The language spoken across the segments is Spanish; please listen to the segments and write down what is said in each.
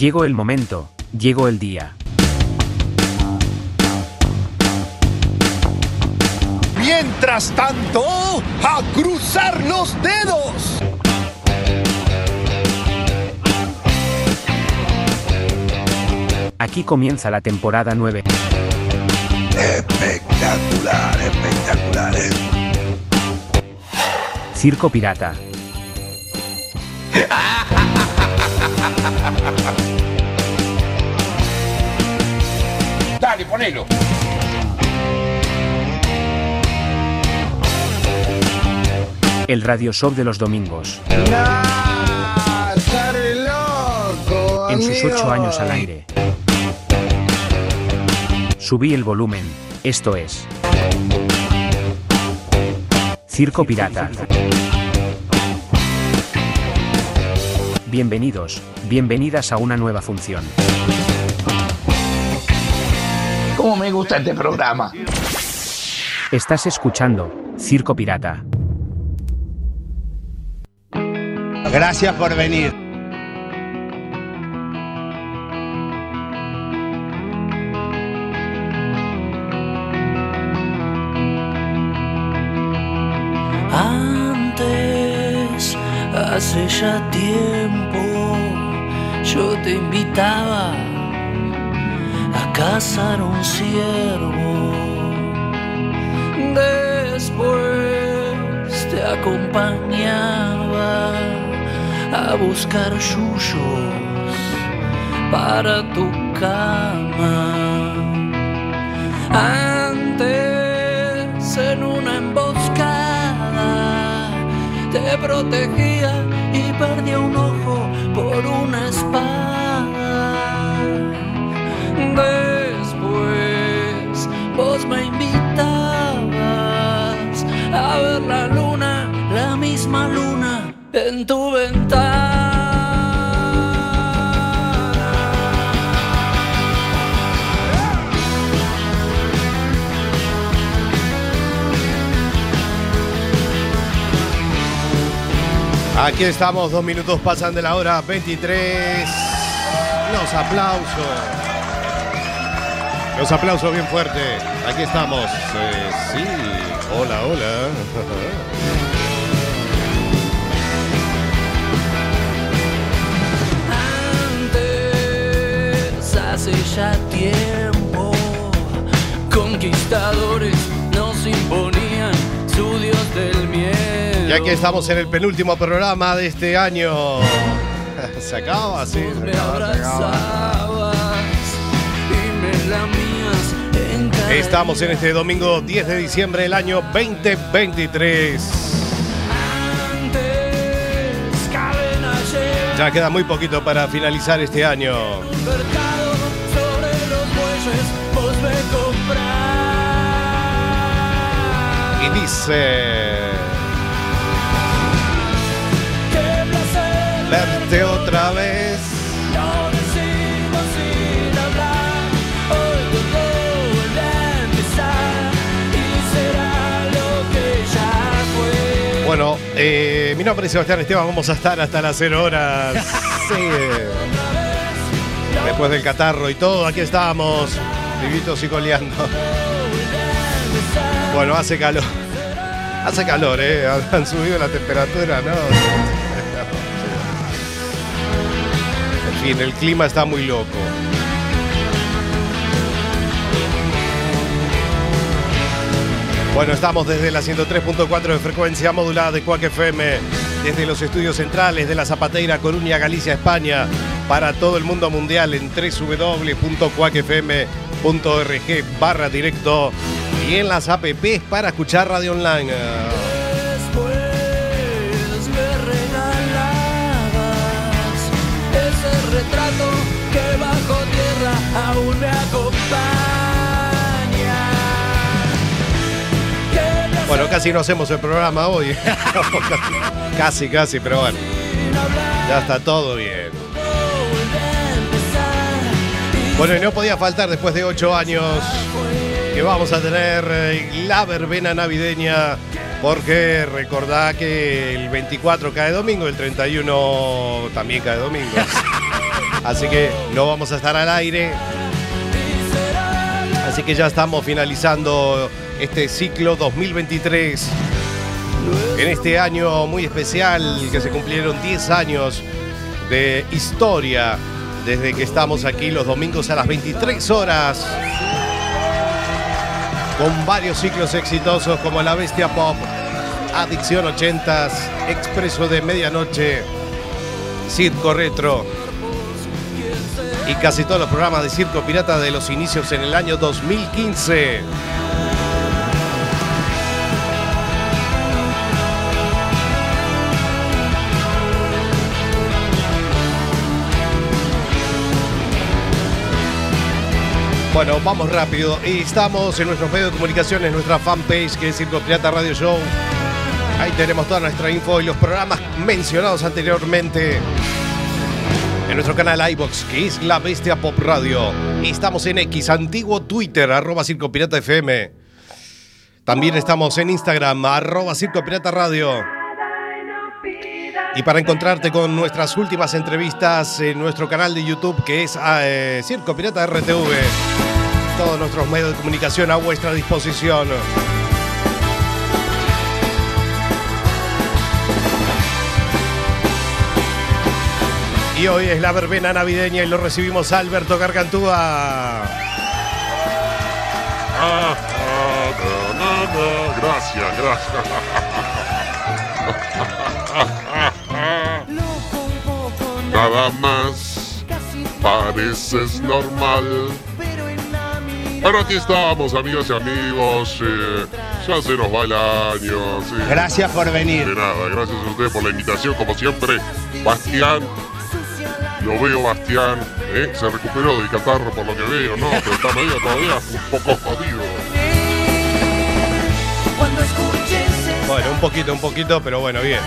Llegó el momento, llegó el día. Mientras tanto, a cruzar los dedos. Aquí comienza la temporada 9. Espectacular, espectacular. ¿eh? Circo Pirata. Dale, ponelo. El radio show de los domingos. Nah, estaré loco, En sus ocho años al aire. Subí el volumen. Esto es. Circo Pirata. Bienvenidos, bienvenidas a una nueva función. ¿Cómo me gusta este programa? Estás escuchando Circo Pirata. Gracias por venir. Antes, hace ya tiempo, yo te invitaba a cazar un ciervo. Después te acompañaba a buscar yuyos para tu cama. Antes en una emboscada te protegía y perdía un ojo por una espada. En tu ventana. Aquí estamos, dos minutos pasan de la hora 23. Los aplausos. Los aplausos bien fuertes. Aquí estamos. Eh, sí, hola, hola. hace ya tiempo, conquistadores nos imponían su dios del miedo. Y aquí estamos en el penúltimo programa de este año. Se acaba, sí. se acaba, se acaba. Estamos en este domingo 10 de diciembre del año 2023. Ya queda muy poquito para finalizar este año. Y dice... Verte otra vez. Bueno, eh, mi nombre es Sebastián Esteban, vamos a estar hasta las 0 horas. Sí. Después del catarro y todo, aquí estamos, vivitos y coleando. Bueno, hace calor. Hace calor, ¿eh? Han subido la temperatura, ¿no? En fin, el clima está muy loco. Bueno, estamos desde la 103.4 de frecuencia modulada de Cuac FM, desde los estudios centrales de la Zapateira Coruña, Galicia, España, para todo el mundo mundial en www.cuacfm.org barra directo y en las apps para escuchar radio online. Después me ese retrato que bajo tierra aún me Bueno, casi no hacemos el programa hoy. casi, casi, pero bueno. Ya está todo bien. Bueno, y no podía faltar después de ocho años que vamos a tener eh, la verbena navideña. Porque recordá que el 24 cae domingo, el 31 también cae domingo. Así que no vamos a estar al aire. Así que ya estamos finalizando este ciclo 2023. En este año muy especial que se cumplieron 10 años de historia desde que estamos aquí los domingos a las 23 horas. Con varios ciclos exitosos como La Bestia Pop, Adicción 80s, Expreso de Medianoche, Circo Retro y casi todos los programas de Circo Pirata de los inicios en el año 2015. Bueno, vamos rápido. Y estamos en nuestros medios de comunicación, en nuestra fanpage que es Circo Pirata Radio Show. Ahí tenemos toda nuestra info y los programas mencionados anteriormente. En nuestro canal iBox, que es La Bestia Pop Radio. Y estamos en X, antiguo Twitter, arroba Circo Pirata FM. También estamos en Instagram, arroba Circo Pirata Radio. Y para encontrarte con nuestras últimas entrevistas en nuestro canal de YouTube, que es eh, Circo Pirata RTV. Todos nuestros medios de comunicación a vuestra disposición. Y hoy es la verbena navideña y lo recibimos a Alberto Gargantúa. Gracias, gracias. Nada más pareces normal. Pero aquí estamos, amigas y amigos. eh, ya se nos va el año. sí. Gracias por venir. De nada, gracias a ustedes por la invitación, como siempre. Bastián, lo veo, Bastián, ¿eh? se recuperó del catarro por lo que veo, ¿no? Pero está medio todavía un poco jodido. Bueno, un poquito, un poquito, pero bueno, bien.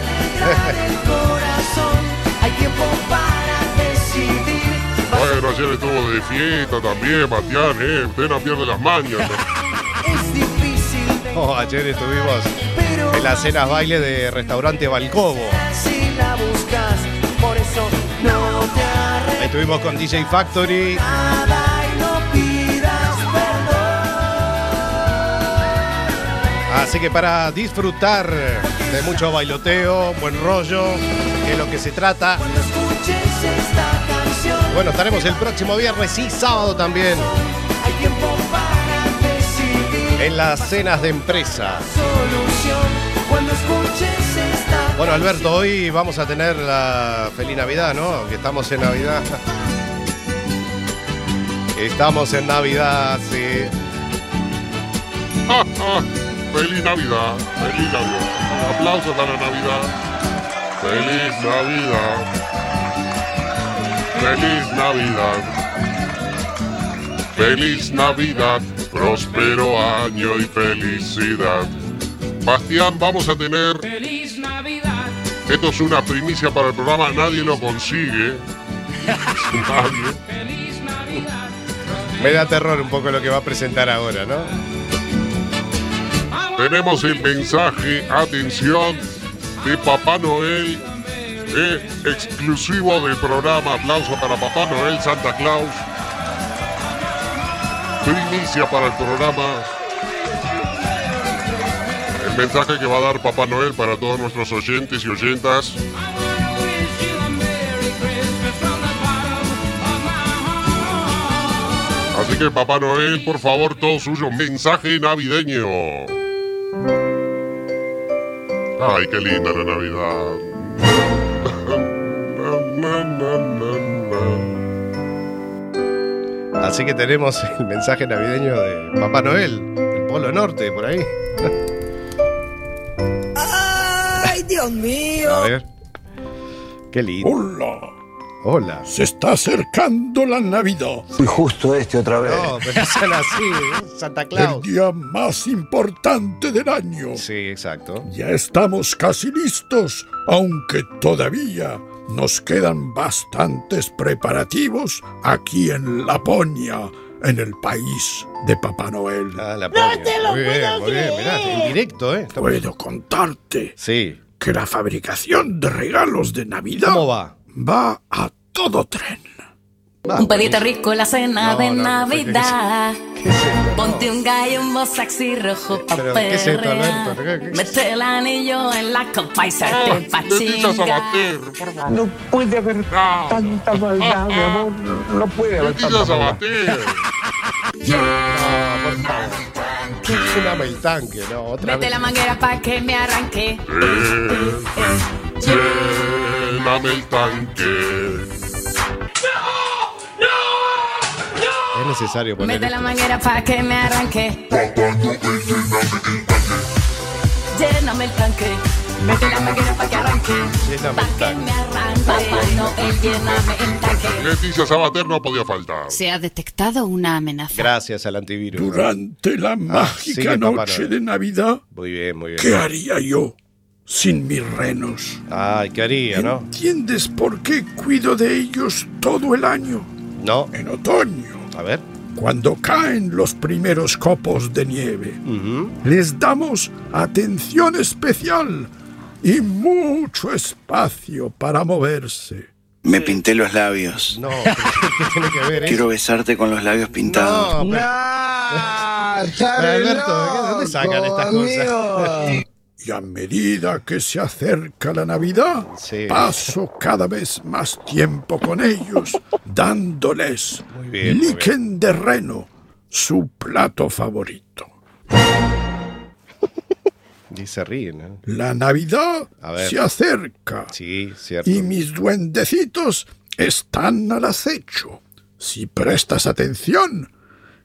Ayer estuvo de fiesta también, Bastián, ¿eh? Usted no pierde las mañas. ¿no? Es difícil, Oh, ayer estuvimos pero en las cenas baile de restaurante Balcobo. si la buscas, por eso no te Ahí estuvimos con DJ Factory. nada y no pidas perdón. Así que para disfrutar de mucho bailoteo, buen rollo, que es lo que se trata. Cuando escuches esta Bueno, estaremos el próximo viernes y sábado también en las cenas de empresa. Bueno, Alberto, hoy vamos a tener la feliz Navidad, ¿no? Que estamos en Navidad. Estamos en Navidad, sí. ¡Feliz Navidad! ¡Feliz Navidad! Aplausos para Navidad. ¡Feliz Navidad! ¡Feliz Navidad! ¡Feliz Navidad! Próspero año y felicidad. Bastián, vamos a tener. Esto es una primicia para el programa, nadie lo consigue. Nadie. Me da terror un poco lo que va a presentar ahora, ¿no? Tenemos el mensaje, atención, de Papá Noel, eh, exclusivo del programa. Aplauso para Papá Noel, Santa Claus. Primicia para el programa. El mensaje que va a dar Papá Noel para todos nuestros oyentes y oyentas. Así que Papá Noel, por favor, todo suyo, mensaje navideño. Ay, qué linda la Navidad. Así que tenemos el mensaje navideño de Papá Noel, el Polo Norte, por ahí. ¡Ay, Dios mío! A ver. Qué lindo. Hola, Hola. Se está acercando la Navidad, Y justo este otra vez. No, pero no sean así, ¿eh? Santa el Claus. día más importante del año. Sí, exacto. Ya estamos casi listos, aunque todavía nos quedan bastantes preparativos aquí en Laponia, en el país de Papá Noel. Ah, la polla. Muy bien, muy bien. Mirá, en directo, ¿eh? Puedo contarte Sí. que la fabricación de regalos de Navidad ¿Cómo va? va a todo tren. Va, Un pedito rico la cena No, de no, Navidad. ¿Qué es esto? Ponte un gallo, un bosaxi rojo pa' ¿qué es esto? ¿Qué- qué- Mete el anillo en la copa y salte pa'. Sabater, por favor. No puede haber No. tanta maldad, mi amor. No puede haber tanta maldad. Sabater. Lléname el tanque, no, otra Mete vez. la manguera pa' que me arranque. Lléname el tanque. Es necesario poner Mete la manguera pa' que me arranque. Lléname el tanque. Mete la manguera pa' que arranque. Lléname Pa' el que tanque. me arranque. Papá Noel, lléname el tanque. Leticia Sabater no podía faltar. Se ha detectado una amenaza. Gracias al antivirus. Durante la mágica sigue Papá noche Noel. de Navidad, Muy bien, muy bien. ¿qué haría yo sin mis renos? Ay, ¿qué haría, no? ¿Entiendes por qué cuido de ellos todo el año? No. En otoño, A ver. cuando caen los primeros copos de nieve, Ujú. les damos atención especial y mucho espacio para moverse. Me pinté los labios. No, pero ¿qué tiene que ver eso? Quiero besarte con los labios pintados. No, pero-. ¡Charlie Alberto, ¿de dónde sacan estas cosas? Y a medida que se acerca la Navidad, Sí. paso cada vez más tiempo con ellos, dándoles bien, muy líquen de reno, su plato favorito. Y se ríen, ¿eh? La Navidad se acerca Sí, cierto. y mis duendecitos están al acecho. Si prestas atención,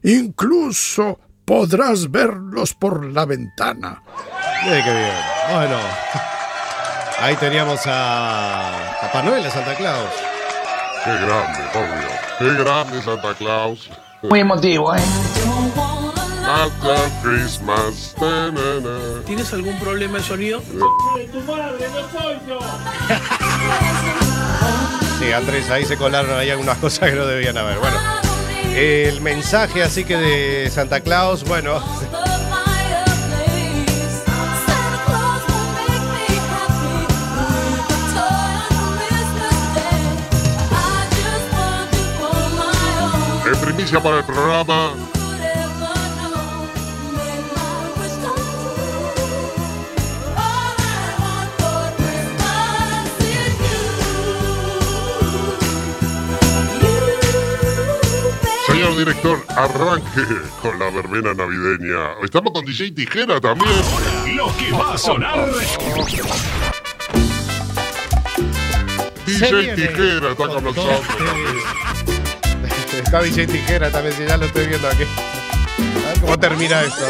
incluso podrás verlos por la ventana. Mire qué bien. Bueno. Ahí teníamos a Papá Noel, a Santa Claus. Qué grande, por Dios. Qué grande Santa Claus. Muy emotivo, ¿eh? Santa Christmas. ¿Tienes algún problema de sonido? Sí, Andrés, ahí se colaron ahí algunas cosas que no debían haber. Bueno, el mensaje así que de Santa Claus, bueno, En primicia para el programa, señor director, arranque con la verbena navideña. Estamos con DJ Tijera también. Lo que va a sonar. DJ Tijera está con nosotros. Está DJ Tijera también, si ya lo estoy viendo aquí. A ver cómo termina esto.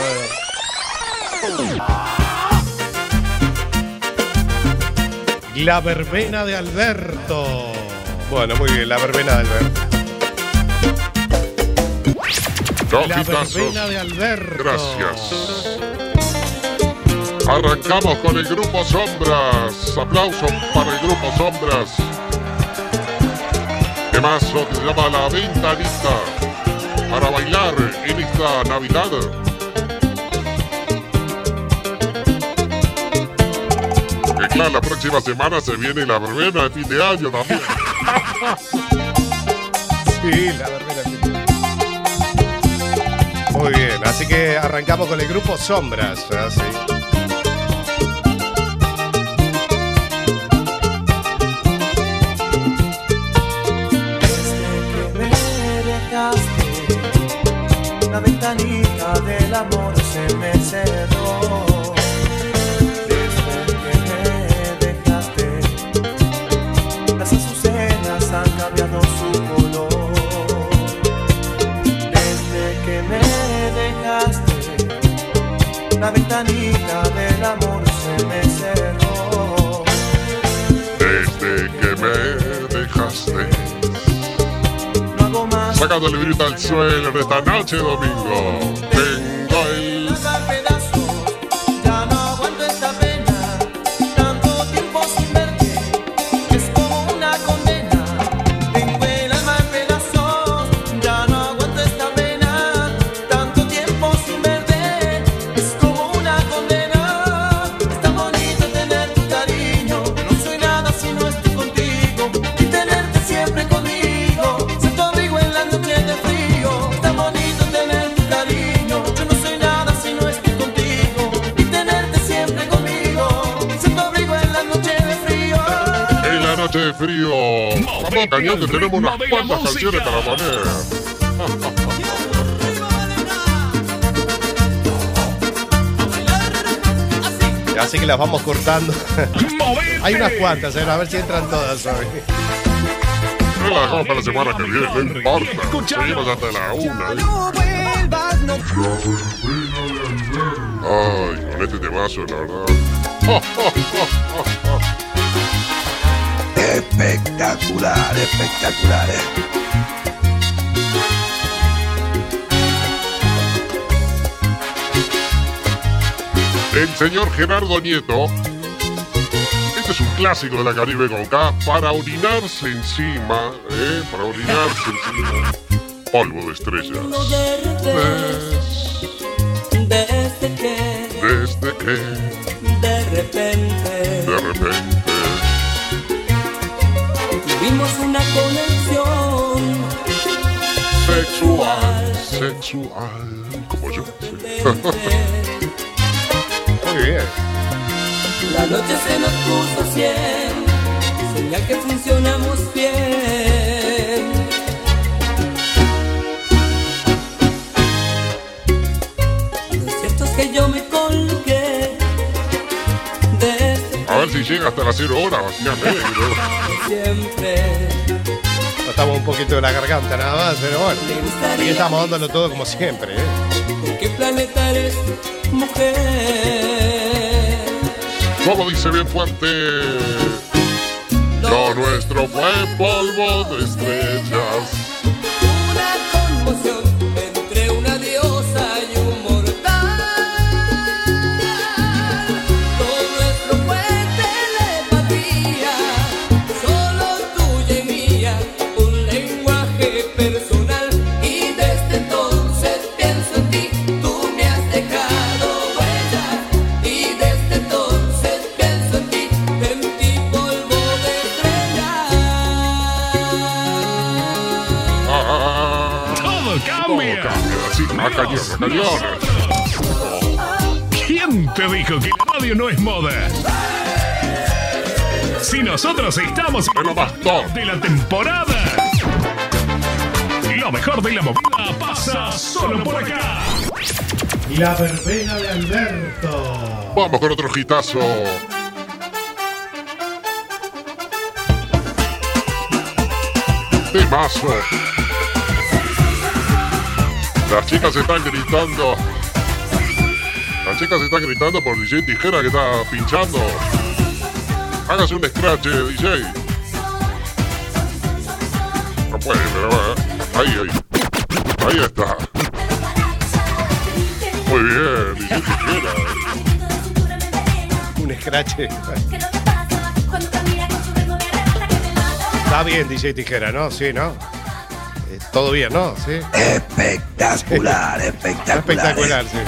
La verbena de Alberto. Bueno, muy bien, la verbena de Alberto. Dos La hitazos. verbena de Alberto. Gracias. Arrancamos con el grupo Sombras. Aplausos para el grupo Sombras. Temazo que se llama La Ventanita. Para bailar en esta Navidad. Que claro, la próxima semana se viene la verbena de fin de año también. Sí, la verbena. sí. Muy bien, así que arrancamos con el grupo Sombras. Amor se me cerró. Desde que me dejaste, las azucenas han cambiado su color. Desde que me dejaste, la ventanita del amor se me cerró. Desde que me dejaste. tirando el librito al suelo en esta noche domingo. Cañón que tenemos unas cuantas canciones para poner. Así que las vamos cortando. Hay unas cuantas, eh, a ver si entran todas hoy. No la dejamos para la semana que viene, no importa. Seguimos hasta la una. ¿eh? Ay, con este temazo, la verdad. Espectacular, espectacular. eh. El señor Gerardo Nieto. Este es un clásico de la Caribe con K. Para orinarse encima, ¿eh? Para orinarse encima. Polvo de estrellas. Desde que, Desde que, sexual, sexual, como yo. Muy bien. La noche se nos puso cien, señal que funcionamos bien. Lo cierto es que yo me colgué desde A ver si llega hasta las cero horas, ya negro. siempre. No estamos un poquito de la garganta nada más, pero bueno. Aquí estamos dándolo todo como siempre, ¿eh? ¿De qué planeta eres, mujer? Como dice bien fuerte. Lo nuestro fue polvo de estrellas. Una conmoción Todo cambia. Sí. ¿Quién te dijo que la radio no es moda? Si nosotros estamos en lo más top de la temporada. Lo mejor de la movida pasa solo por acá. La verbena de Alberto. Vamos con otro hitazo. Temazo. Las chicas están gritando. Las chicas están gritando por DJ Tijera que está pinchando. Hágase un scratch, eh, DJ. No puede, pero bueno. Ahí, ahí. Ahí está. Muy bien, DJ Tijera. Un scratch. Está bien, DJ Tijera, ¿no? Sí, ¿no? Todo bien, ¿no? Sí. Espectacular, espectacular. Espectacular, sí.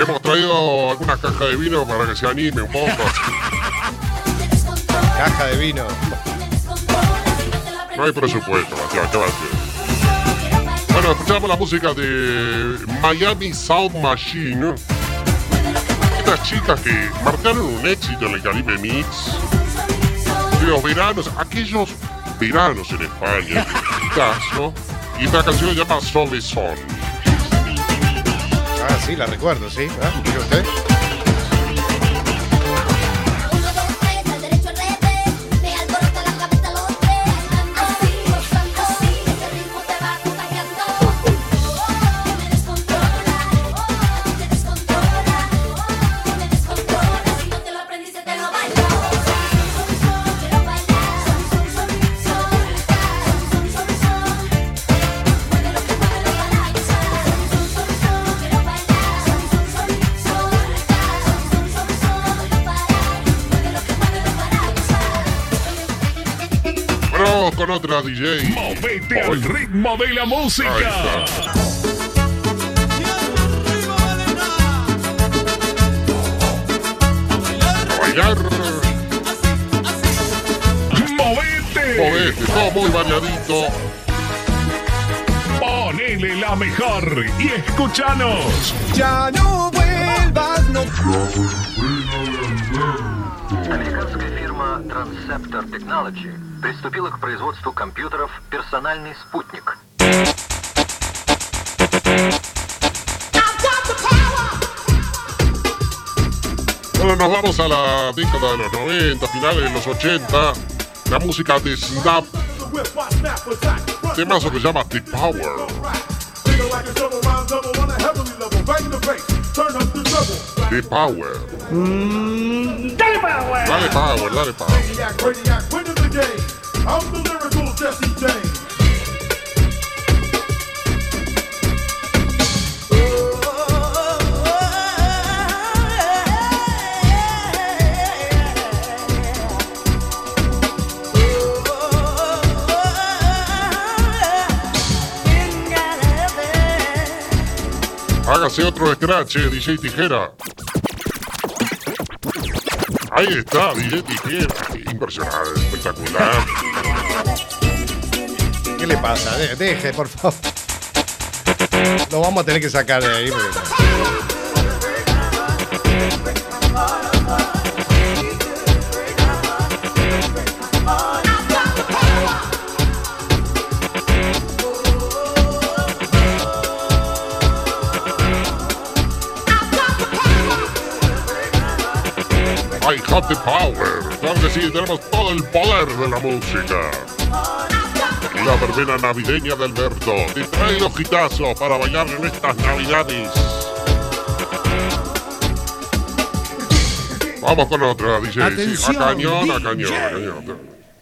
Hemos traído algunas cajas de vino para que se anime un poco. Caja de vino. No hay presupuesto, Bastián, ¿qué va a hacer? Bueno, escuchamos la música de Miami Sound Machine. Chicas que marcaron un éxito en el Caribe Mix. De los veranos, aquellos veranos en España, en este caso. Y esta canción se llama Sol y Sol. Ah, sí, la recuerdo, sí. Ah, mire usted. Súbete al ritmo de la música. Movete. Movete, todo muy variadito. Ponele la mejor y escúchanos. Ya no vuelvas, no. Firma Transceptor Technology. Приступила к производству компьютеров «Персональный спутник». Bueno, nos vamos a la década de los 90, finales de los 80. La música de Snap. Temazo que se llama The Power. The Power. Dale power. Dale power, dale power. Hágase otro scratch, eh, DJ Tijera. Ahí está, DJ Tijera. Impresionante, espectacular. ¿Qué le pasa? De- Deje, por favor. Lo vamos a tener que sacar de ahí. porque- the power. Claro que sí, tenemos todo el poder de la música. La verbena navideña de Alberto te trae los hitazos para bailar en estas navidades. Vamos con otra, DJ. Sí, a Atención, cañón, a cañón, a cañón.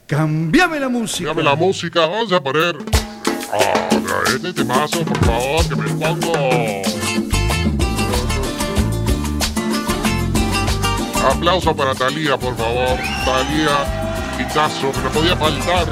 Cambiame la música. Dame la música, vamos a poner. Otra este temazo, por favor, que me pongo. Aplauso para Talía, por favor. Talía, hitazo, que no podía faltar.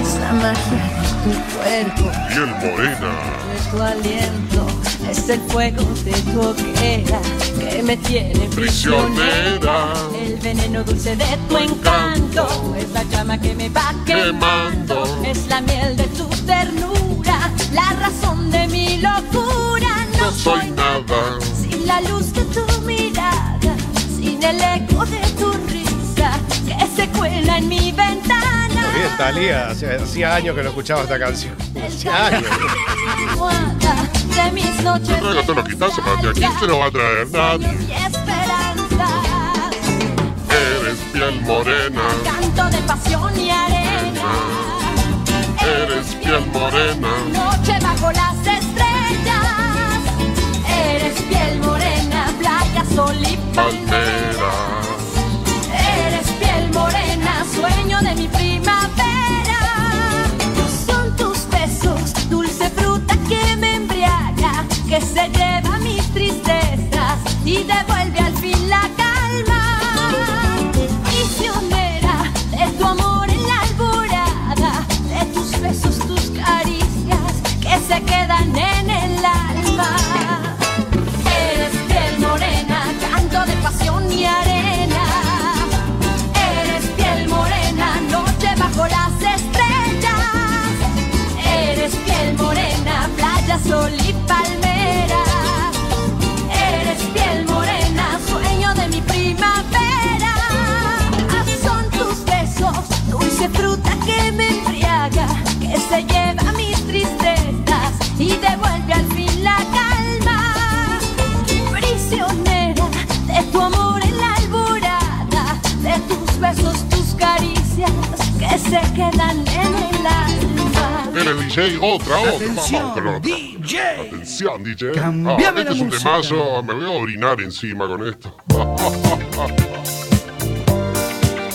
Es la magia de tu cuerpo, Piel morena. es tu aliento, es el fuego de tu hoguera que me tiene prisionera. El veneno dulce de tu encanto es la llama que me va quemando. Es la miel de tu ternura, la razón de mi locura. No soy nada sin la luz de tu mirada, sin el eco de tu risa que se cuela en mi ventana. Muy bien, Talía. Hacía años que no escuchaba esta canción. Hacía años. Yo traigo todos los ti. ¿A quién se lo va a traer? Nadie. Eres piel morena. Canto de pasión y arena. Eres piel morena. Noche bajo las estrellas. Eres piel morena, sol y Palmeras. Eres piel morena, sueño de mi primavera. Son tus besos, dulce fruta que me embriaga, que se lleva mis tristezas y devuelve al fin la calma. Prisionera de tu amor en la alborada, de tus besos, tus caricias que se quedan fruta que me embriaga, que se lleva mis tristezas y devuelve al fin la calma. Prisionera de tu amor en la alborada, de tus besos, tus caricias que se quedan en el alma. Mire, DJ, otra, otra. Atención, Vamos otra. DJ. Atención, DJ. Cambiame Ah, este la es un música. temazo. Me voy a orinar encima con esto.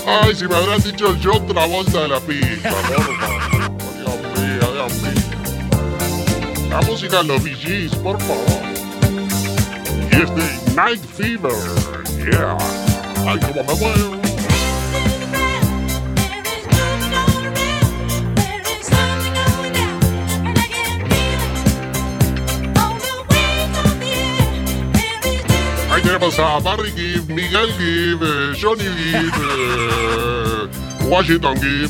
Ay, si me habrán dicho el John Travolta de la pista, por favor. Dios mío, Dios mío. La música de los VGs, por favor. Y este Night Fever. Yeah. Ay, cómo me muero. Tenemos a Barry Gibb, Miguel Gibb, eh, Johnny Gibb, eh, Washington Gibb,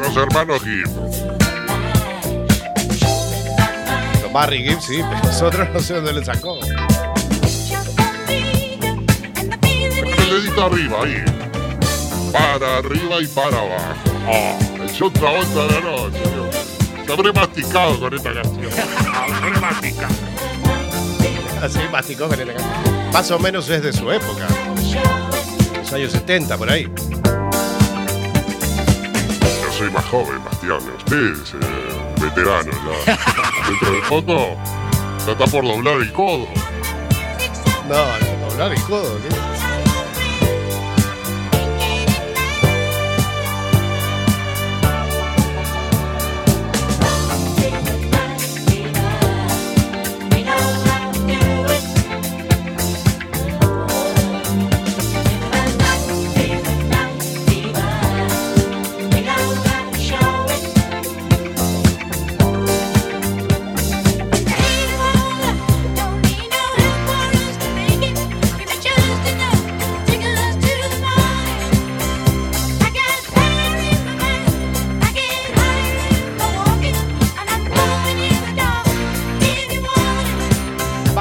los hermanos Gibb. Los Barry Gibb, sí, pero nosotros no sé dónde lo sacó. El dedito arriba, ahí. Para arriba y para abajo. Ah, el show Travolta de la noche. Dios. Se habré masticado con esta canción. Habré masticado. Así con el- Más o menos es de su época. Los años 70, por ahí. Yo soy más joven, Bastián. Usted es eh, veterano ya. Dentro de poco ya está por doblar el codo. No, no, doblar el codo. ¿qué?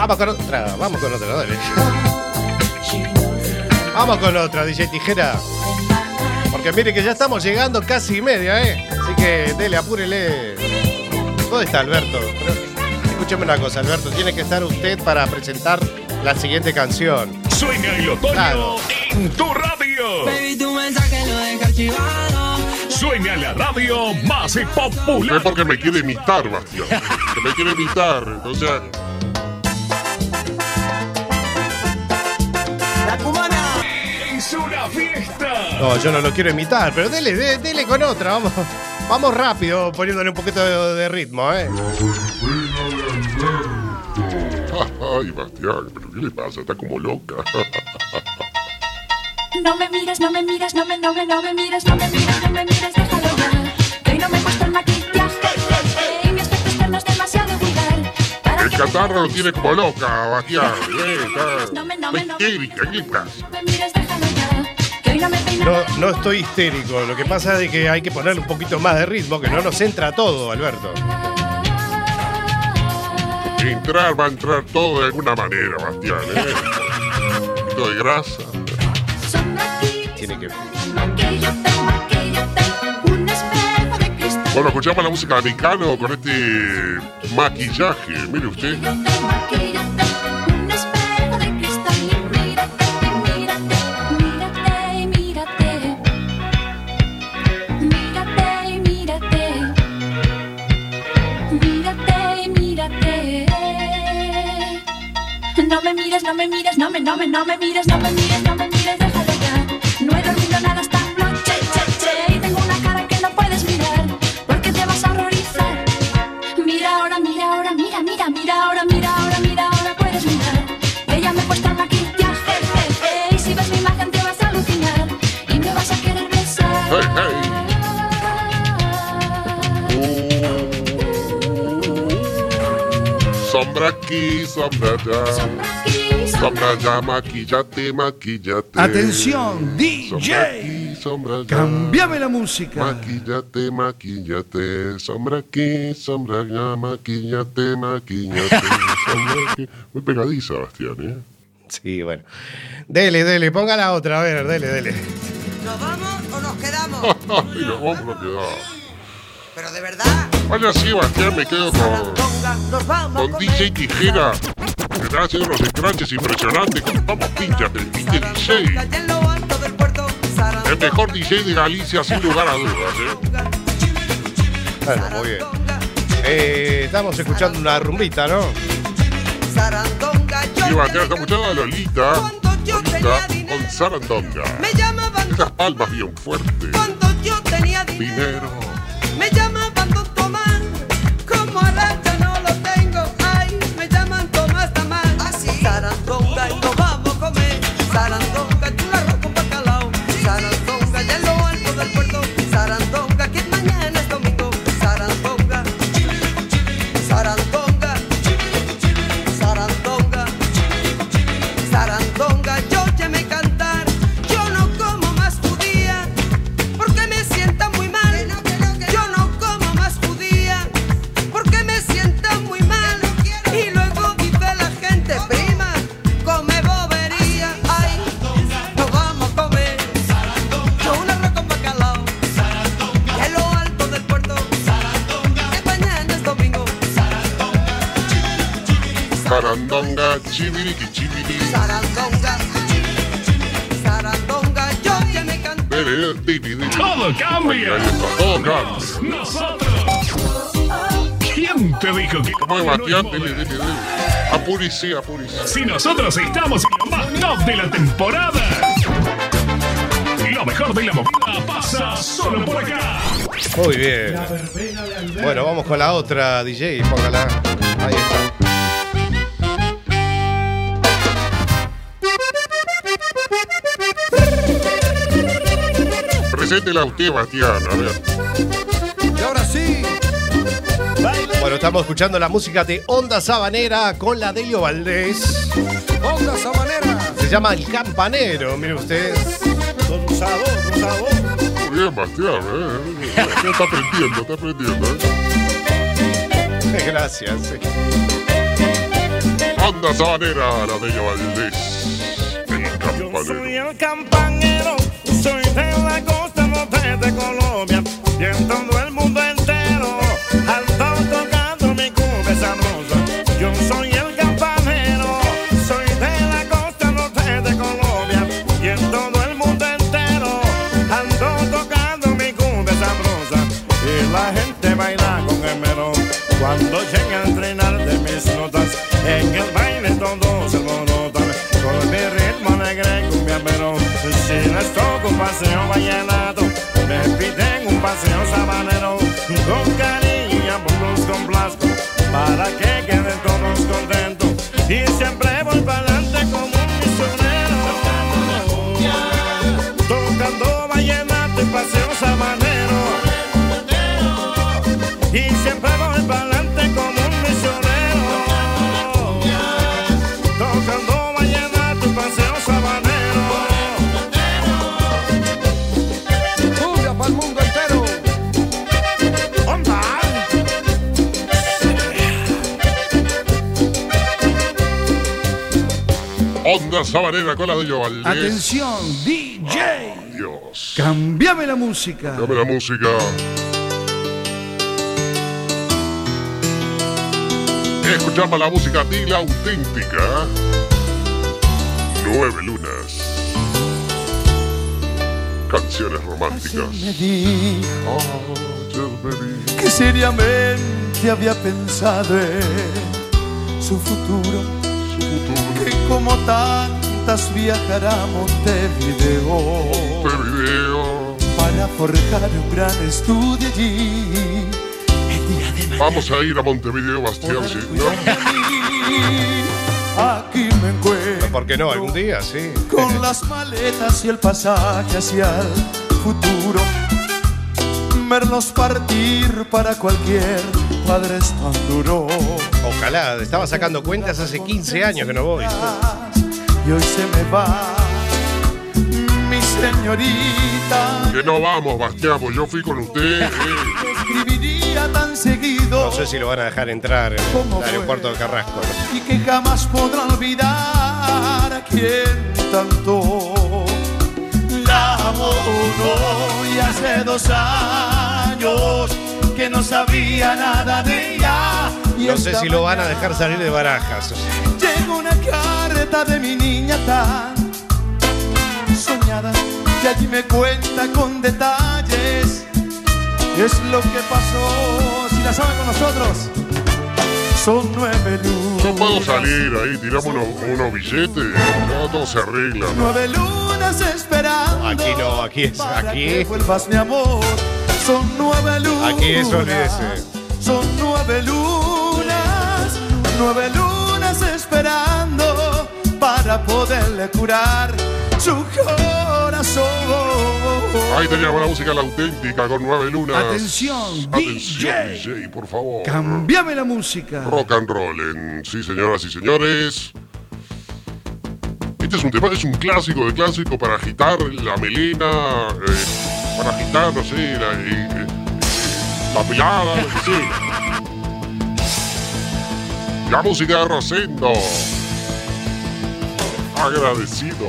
Vamos con otra, vamos con otra, dale. Vamos con otra, DJ Tijera. Porque mire que ya estamos llegando casi media, ¿eh? Así que dele, apúrele. ¿Dónde está Alberto? Pero, escúcheme una cosa, Alberto. Tiene que estar usted para presentar la siguiente canción. Sueña el otoño Claro. en tu radio. Baby, tu mensaje lo deja archivado. Sueña la radio más popular. Es porque me quiere imitar, Bastián. Que me quiere imitar. Entonces, La Fiesta. No, yo no lo quiero imitar, pero dele, de- dele con otra. Vamos, vamos rápido, poniéndole un poquito de, de ritmo, ¿eh? Ay, Bastián, ¿pero qué le pasa? Está como loca. No me mires, no me mires, no me, no me, no me mires, no me mires, no me mires, déjalo ya. Que hoy no me he puesto el maquillaje y mi aspecto externo es demasiado vulgar. El catarro lo tiene como loca, Bastián. No me, no me, no me mires, no No, estoy histérico. Lo que pasa es que hay que ponerle un poquito más de ritmo, que no nos entra todo, Alberto. Entrar va a entrar todo de alguna manera, Bastián. ¿eh? Un poquito de grasa. Tiene que. Bueno, escuchamos la música de Mecano con este maquillaje. Mire usted. Mires, no me mires, no me, no me, no me mires, no me mires, no me mires, déjalo ya. No he dormido nada esta noche, che, che, y tengo una cara que no puedes mirar, porque te vas a horrorizar. Mira ahora, mira ahora, mira, mira, mira ahora, mira ahora, mira ahora, puedes mirar. Ya me he puesto el maquillaje, je, je, y si ves mi imagen te vas a alucinar y me vas a querer besar. Hey, hey. Sombra aquí, sombra allá. Sombra allá, maquillate, maquillate. Atención, Sombra DJ. aquí, sombra. Cambiame la música. Maquillate, maquillate. Sombra aquí, sombra allá, maquillate, maquillate. Sombra aquí. Muy pegadiza, Bastián, ¿eh? Sí, bueno. Dele, dele, ponga la otra, a ver, dele, dele. ¿Nos vamos o nos quedamos? nos vamos a quedar. Pero de verdad. Vaya sí, Bastián, me quedo con, con DJ Tijera. Que está haciendo unos scratches impresionantes. Con, vamos, pinchate, pinche DJ. En lo alto del puerto. El mejor DJ de Galicia, sin lugar a dudas, ¿eh? Bueno, muy bien. Eh, estamos escuchando una rumbita, ¿no? Sarandonga. Yo Y Bastián está escuchando a Lolita. Lolita con Sarandonga. me llamaban, Esas palmas bien fuertes. yo tenía dinero. Dinero. ¿Quién te dijo que. Apurice, apurice. Si nosotros estamos en lo más top de la temporada. Lo mejor de la movida pasa solo por acá. Muy bien. Bueno, vamos con la otra, DJ. Póngala. Ahí está. Preséntela usted, Bastián. A ver. Bueno, estamos escuchando la música de Onda Sabanera con la Delio Valdés. Onda Sabanera. Se llama El Campanero, mire usted. Con sabor, con sabor. Muy bien, Bastián. ¿eh? Está aprendiendo, está aprendiendo. ¿eh? Gracias. sí. Onda Sabanera, la de Valdés. El campanero. Soy el campanero, soy de la costa norte de Colombia cuando llega a entrenar de mis notas en el baile todos se alborotan con mi ritmo alegre cumbia pero si les toco paseo Onda Sabanera con la de Valdés. Atención, DJ. Dios. Cambiame la música. Dame la música. Escuchamos la música de la auténtica. Nueve lunas. Canciones románticas. Me dijo Ayer me di- que seriamente había pensado en su futuro, que como tantas viajará a Montevideo Montevideo. para forjar un gran estudio allí. Vamos a ir a Montevideo, Bastián, sí, ¿no? Aquí me encuentro. ¿Por qué no? Algún día, sí. con las maletas y el pasaje hacia el futuro. Verlos partir para cualquier padre es tan duro. Ojalá, estaba sacando cuentas hace 15 años que no voy. Y hoy se me va mi señorita. Que no vamos, Bastián, pues yo fui con usted. eh. Escribiría tan seguido No sé si lo van a dejar entrar en ¿Cómo el aeropuerto de Carrasco. ¿no? y que jamás podrá olvidar a quien tanto la amó. Y hace dos años que no sabía nada de ella. Y No sé si lo van a dejar salir de barajas. Llegó una carta de mi niña tan soñada que allí me cuenta con detalles. Es lo que pasó, si la saben con nosotros. Son nueve lunas. Yo puedo salir ahí, tiramos unos, unos billetes. Ya todo se arregla. Nueve lunas esperando. Aquí no, aquí es, para aquí. que vuelvas mi amor. Son nueve lunas. Aquí eso, olvídese. Son nueve lunas. Nueve lunas esperando para poderle curar su corazón. Ahí teníamos la música la auténtica con nueve lunas. Atención, Atención, DJ. DJ, por favor. Cambiame la música. Rock and roll en Sí, señoras y señores. Este es un tema, es un clásico de clásico para agitar la melena, eh, para agitar, no sé, la, eh, eh, la que sea. La música de Rosendo. Agradecido.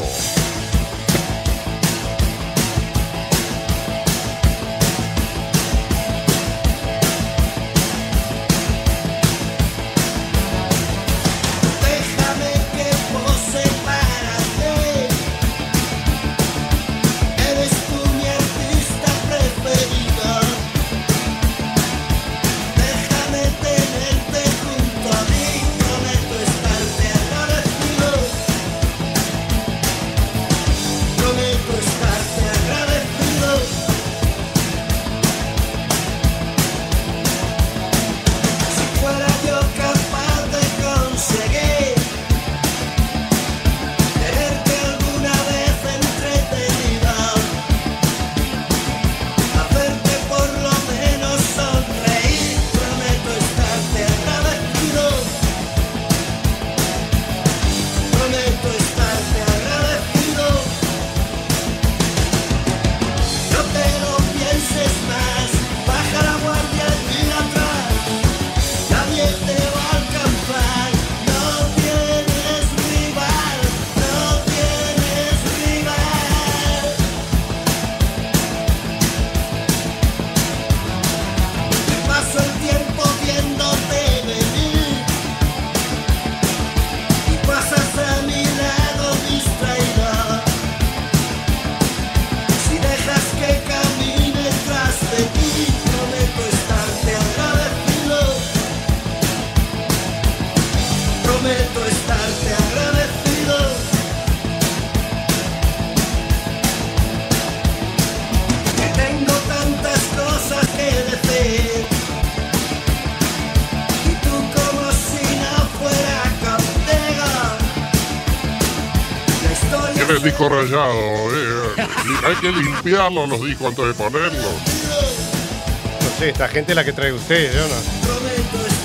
Disco rayado, eh. Hay que limpiarlo los discos antes de ponerlos. No sé, esta gente es la que trae usted, yo no.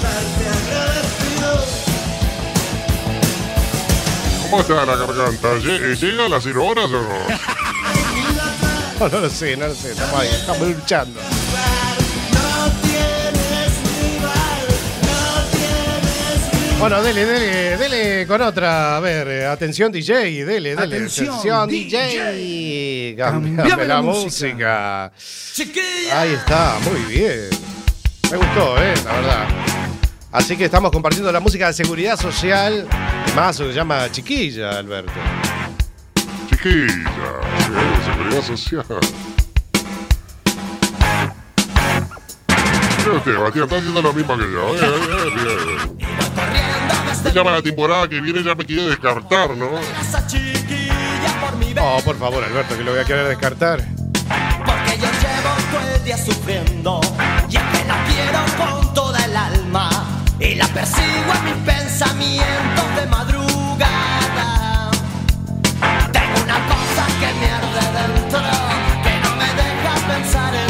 ¿Cómo está la garganta? ¿Lle- ¿Llega a las 0 horas o no? No, no lo sé, no lo sé. Estamos ahí, estamos luchando. Bueno, dele, dele, dele con otra. A ver, eh, atención DJ, dele, dele. Atención, DJ. DJ. Cambiame Cambiame la la música. Chiquilla. Ahí está, muy bien. Me gustó, eh, la verdad. Así que estamos compartiendo la música de seguridad social. Más se llama Chiquilla, Alberto. Chiquilla, seguridad social. Mira usted, Bastián, está haciendo lo mismo que yo. Eh, eh, bien. Me llama la temporada que viene, ya me quiere descartar, ¿no? Mi Oh, por favor, Alberto, que lo voy a querer descartar. Porque yo llevo todo el día sufriendo Y es que la quiero con toda el alma Y la persigo en mis pensamientos de madrugada Tengo una cosa que me arde dentro Que no me deja pensar en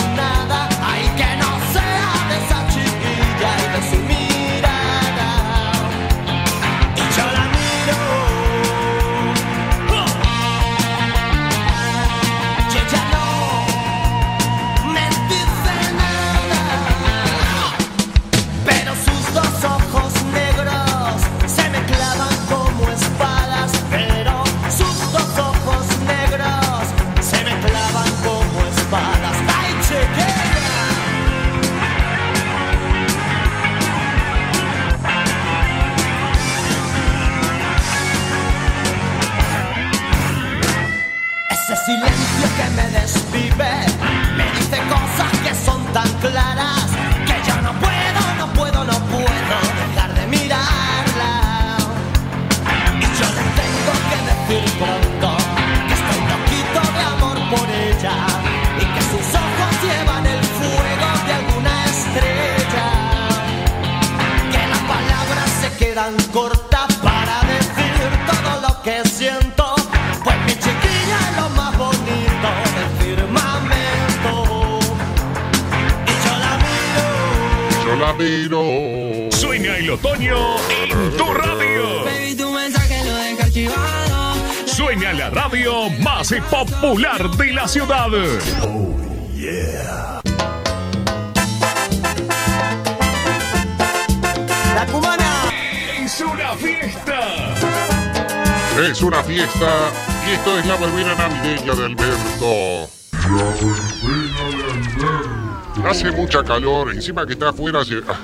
calor, encima que está afuera hace, ah,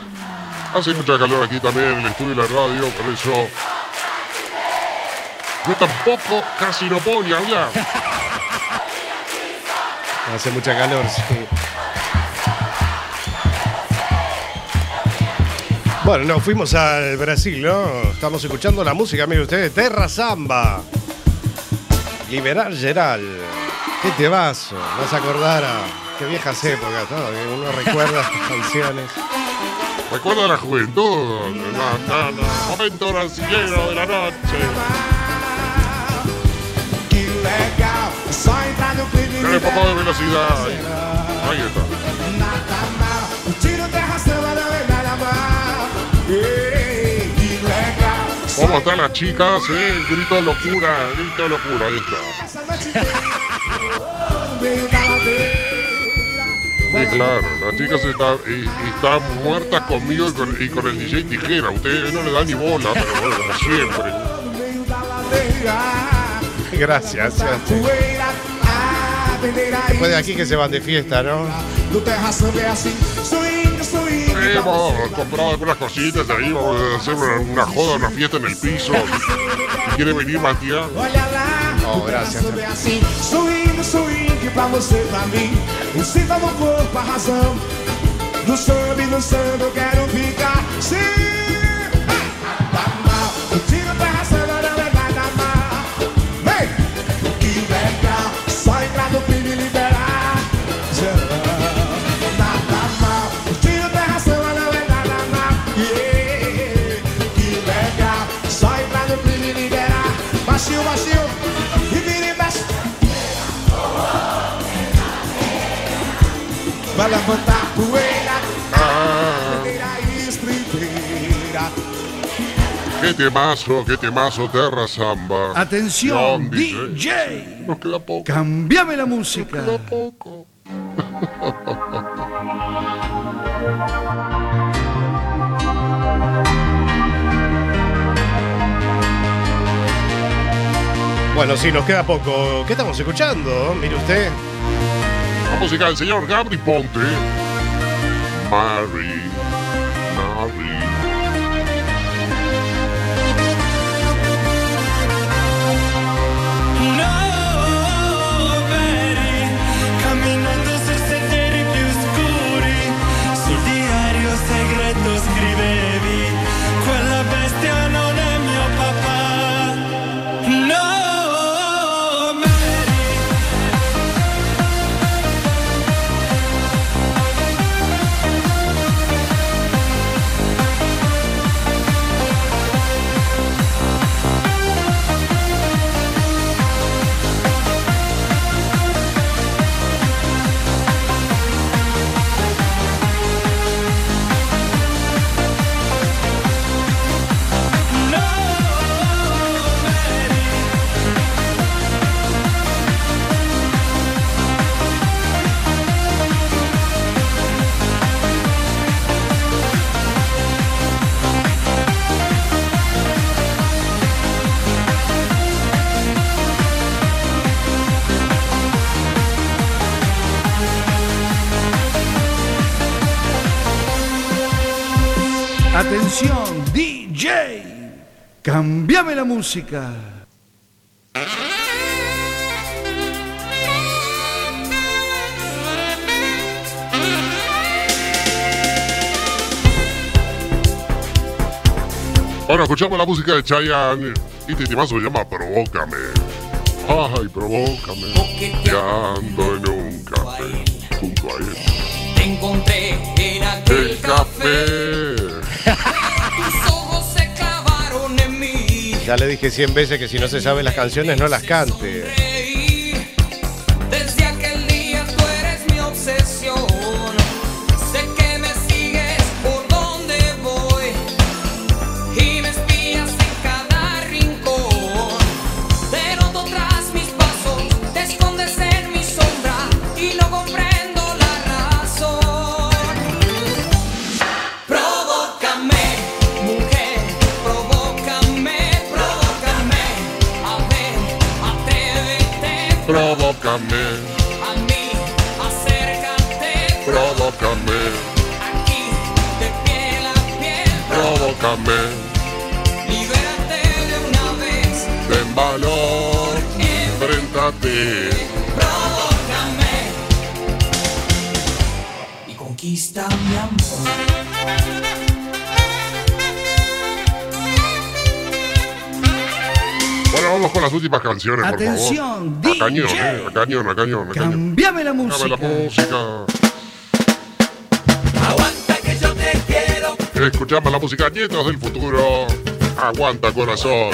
hace mucha calor aquí también en el estudio de la radio, por eso yo tampoco casi no puedo ni hablar. Hace mucha calor, sí. Bueno, nos fuimos al Brasil, ¿no? Estamos escuchando la música, mire ustedes, Terra Samba. Liberal Geral. ¿Qué te vas? Vas a acordar a qué viejas épocas, ¿no? Que uno recuerda estas canciones. Recuerda la juventud, la, la- la- momento brasileño de la noche. Dale un poco de velocidad. Ahí está. ¿Cómo están las chicas? Eh? Grito de locura, grito de locura, ahí está. Sí, claro, las chicas están, y- y están muertas conmigo y con, y con el DJ Tijera. Ustedes no le dan ni bola, pero bueno, como siempre. Gracias. Después de aquí que se van de fiesta, ¿no? Vamos a comprar algunas cositas ahí, vamos a hacer una, una joda, una fiesta en el piso. Si quiere venir, Matías. Oh, gracias. Sinta no corpo a razão. Do samba e no samba eu quero ficar. Sim. Vai levantar poeira. Poeira estribeira. Qué temazo, qué temazo, Terra Samba. Atención, DJ. Nos queda poco. Cambiame la música. Bueno, sí, nos queda poco. ¿Qué estamos escuchando? Mire usted. Música del señor Gabri Ponte. Mary. Atención, DJ. Cambiame la música. Ahora escuchamos la música de Chayanne. Y este temazo se llama Provócame. Ay, provócame. Que ando en un café junto a él. Te encontré en aquel El café. Ya le dije 100 veces que si no se sabe las canciones no las cante. Bueno, vamos con las últimas canciones, por favor. A cañón, DJ. eh. A cañón, a cañón, a cañón. Cambiame la música. la música. Aguanta que yo te quiero, Escuchamos la música Nietos del Futuro. Aguanta, corazón.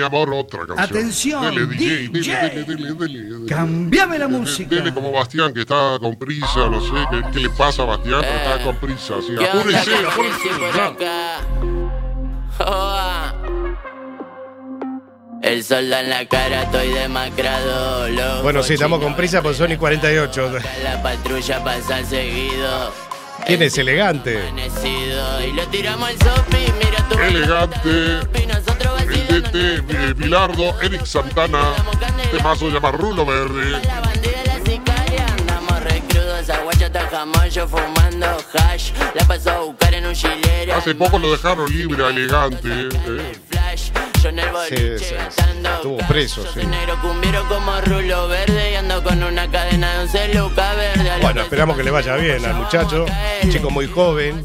Mi amor otra canción. Atención, Dele, DJ, dele, DJ. dele, dele, dele, dele. Cambiame la música. Dele como Bastián que está con prisa, no sé qué, qué le pasa a Bastián, pero está con prisa. Así, ¿Qué onda, apúrese, apúrese. El sol da en la cara, estoy demacrado. loco, Bueno, sí, estamos con prisa por Sony 48. La patrulla pasa seguido. ¿Quién es elegante? Y lo tiramos al sopi, mira tu Elegante. DT, eh, Bilardo, Eric Santana. Este mazo se llama Rulo Verde. Hace poco lo dejaron libre Elegante. eh. Sí, sí, sí. Estuvo preso, sí. Bueno, esperamos que le vaya bien al muchacho. Un chico muy joven.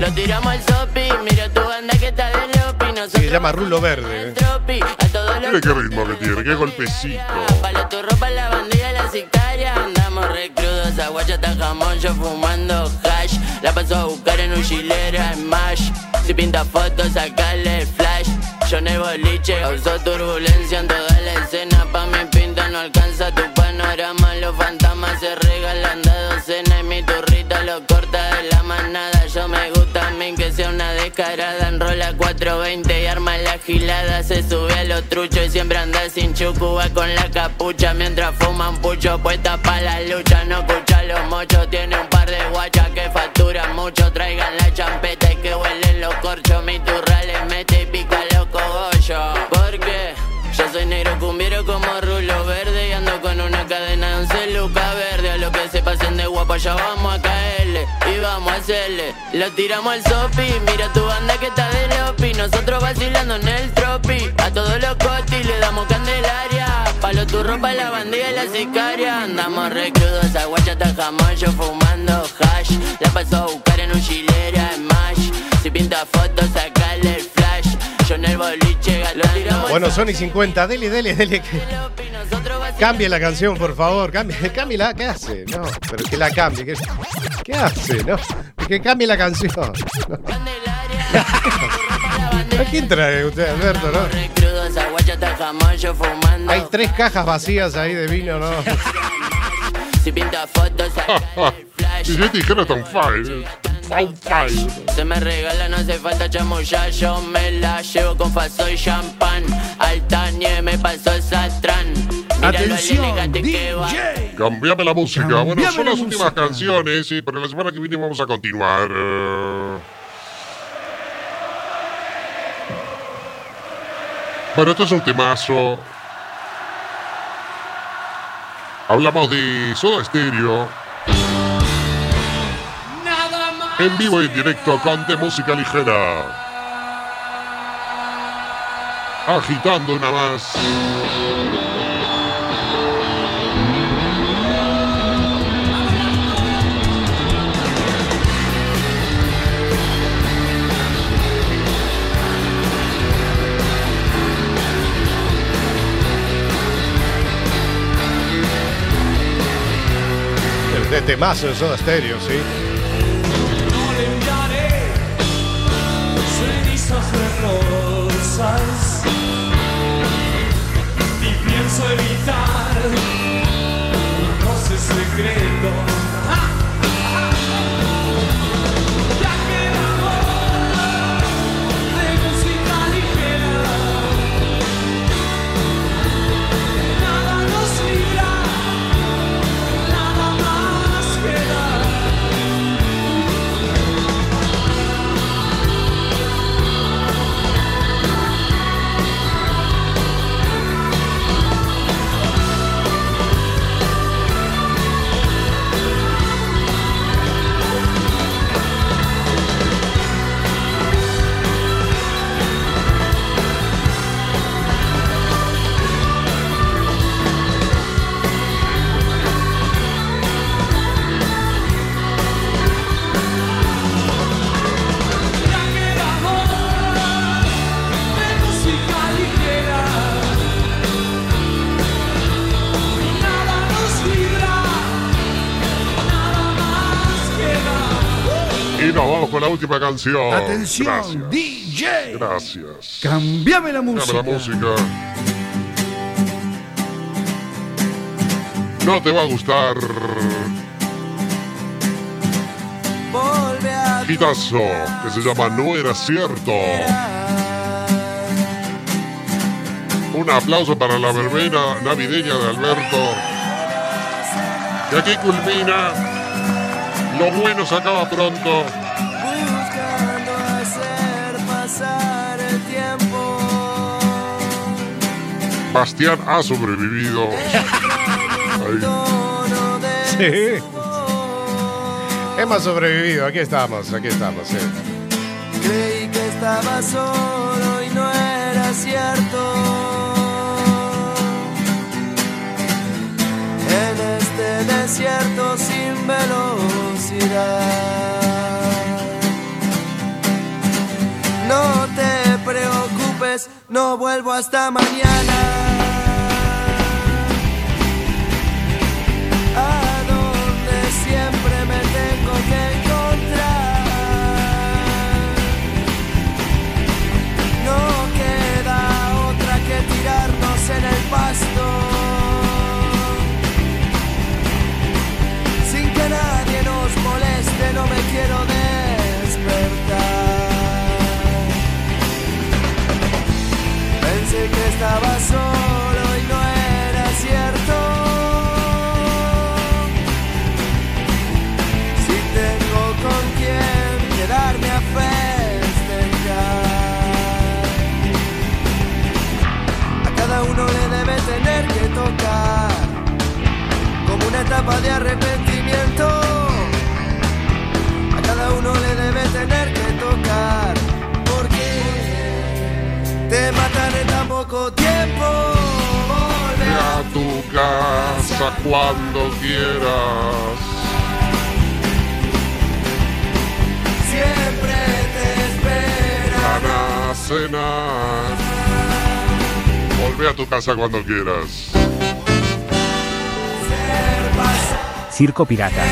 Lo tiramos al sopi, mira tu banda que está de Se llama Rulo Verde. tropi, a todos los Mire qué ritmo que tiene, qué golpecito. Palo tu ropa, la bandilla, la sicaria. Andamos recrudos, aguachata jamón Yo fumando hash. La paso a buscar en un chilera, en mash. Si pinta fotos, sacale el flash. Yo en el boliche Causó turbulencia en toda la escena. Pa' mi pinta no alcanza tu panorama. Los fantasmas se regalan de docena Y mi turrita. Lo corta de la manada. Yo me gusta a mí que sea una descarada. Enrola 420 y arma la Se sube a los truchos y siempre anda sin chucu Va con la capucha. Mientras fuma un pucho Puesta pa' la lucha, no escucha los mochos Tiene un par de guachas que facturan mucho. Traigan la champeta y que huelen los corchos. Mi turra le mete y pica los cogollos. Porque yo soy negro cumbiero como rulo verde Y ando con una cadena de un celuca verde. A lo que se pasen de guapo ya vamos a caerle Y vamos hacerle. Lo tiramos al sopi Mira tu banda que está de lopi. Nosotros vacilando en el tropi. A todos los cotis le damos candelaria. Palo tu ropa, la bandilla y la sicaria. Andamos recrudos, aguachata jamón Yo fumando hash. La paso a buscar en un chilera, en mash. Si pinta fotos, sacale el flash. Yo en el boliche Bueno, Sony 50. Dele, dele, dele. que- Cambie la canción, por favor. Cambie, cámbiela. ¿Qué hace? No, pero que la cambie. ¿Qué, qué hace? No, que cambie la canción. ¿A quién trae usted, Alberto? No? Hay tres cajas vacías ahí de vino, ¿no? Si pinta fotos, sacale el flash Y yo te dijera tan fine. Se me regala, no hace falta chamullar, yo me la llevo con faso y champán. Alta nieve me pasó el satrán. Atención, va. Cambiame la música. bueno, son la las últimas canciones, sí, pero la semana que viene vamos a continuar. Bueno, esto es un temazo. Hablamos de Soda Stereo. En vivo y en directo con música ligera. Agitando una más. De temazo de Soda Stereo, sí. De rosas y pienso evitar un roce secreto. Última canción. Atención, Gracias. DJ. Gracias. Cambiame la música. la música. No te va a gustar. Volve a Hitazo, que se llama No era cierto. Un aplauso para la verbena navideña de Alberto. Y aquí culmina. Lo bueno se acaba pronto. Bastián ha sobrevivido. Ahí. Tono de Sí. Hemos sobrevivido, aquí estamos, aquí estamos. sí. Creí que estaba solo y no era cierto. En este desierto sin velocidad. No te preocupes, no vuelvo hasta mañana. Estaba solo y no era cierto. Si tengo con quién quedarme a festejar. A cada uno le debe tener que tocar como una etapa de arrepentimiento. A cada uno le debe tener que tocar porque te poco tiempo. Ve a tu casa cuando quieras. Siempre te espera. Para cenar. Volvé a tu casa cuando quieras. Circo Pirata.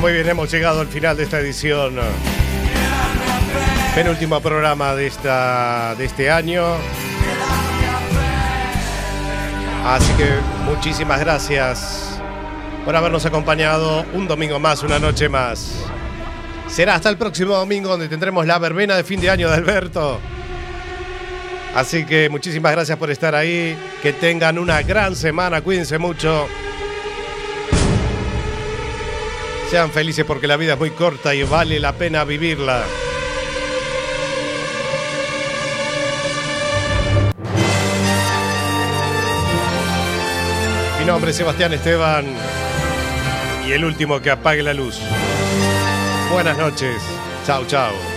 Muy bien, hemos llegado al final de esta edición. Penúltimo programa de, esta, de este año. Así que muchísimas gracias por habernos acompañado un domingo más, una noche más. Será hasta el próximo domingo donde tendremos la verbena de fin de año de Alberto. Así que muchísimas gracias por estar ahí. Que tengan una gran semana. Cuídense mucho. Sean felices porque la vida es muy corta y vale la pena vivirla. Mi nombre es Sebastián Esteban y el último que apague la luz. Buenas noches. Chao, chao.